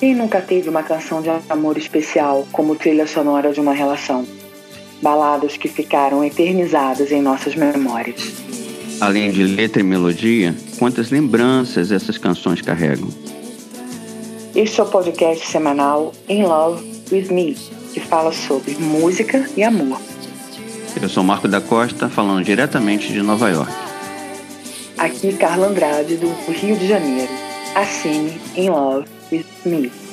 Quem nunca teve uma canção de amor especial como trilha sonora de uma relação? Baladas que ficaram eternizadas em nossas memórias. Além de letra e melodia, quantas lembranças essas canções carregam? Este é o podcast semanal In Love with Me, que fala sobre música e amor. Eu sou Marco da Costa, falando diretamente de Nova York. Aqui Carla Andrade, do Rio de Janeiro. Assine In Love with Me.